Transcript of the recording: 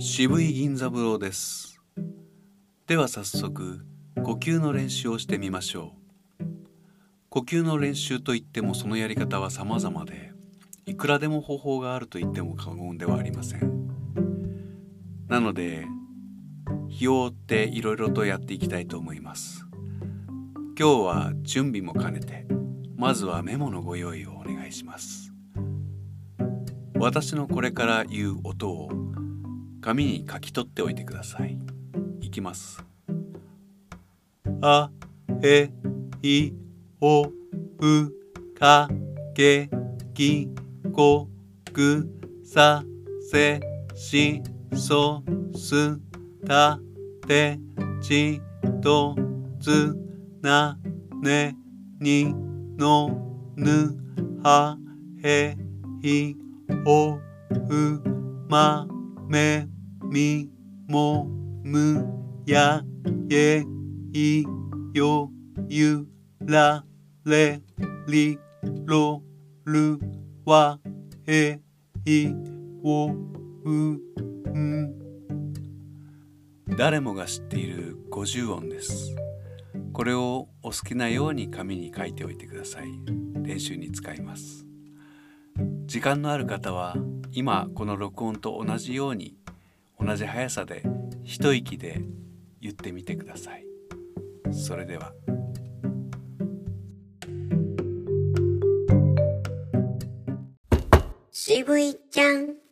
渋い銀座風呂です。では早速呼吸の練習をしてみましょう。呼吸の練習といってもそのやり方は様々でいくらでも方法があると言っても過言ではありません。なので日を追っていろいろとやっていきたいと思います。今日は準備も兼ねてまずはメモのご用意をお願いします。私のこれから言う音を紙に書き取っておいてください。いきます。あ、え、い、お、う、か、け、き、こ、く、さ、せ、し、そ、す、た、て、ち、と、つ、な、ね、に、の、ぬ、は、へ、い、お、う、ま、めみもむやえいよゆられりろるわえいおうん誰もが知っている50音。ですこれをお好きなように紙に書いておいてください練習に使います時間のある方は今この録音。と同じように同じ速さで一息で言ってみてください。それでは。渋いちゃん。